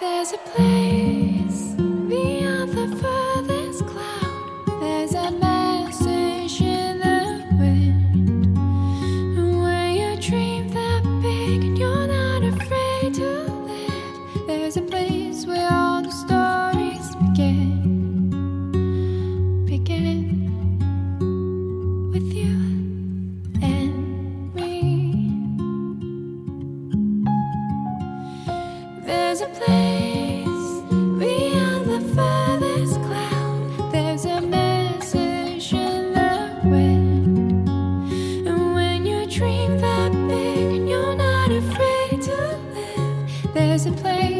There's a place There's a place beyond the furthest cloud. There's a message in the wind. And when you dream that big and you're not afraid to live, there's a place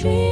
Dream.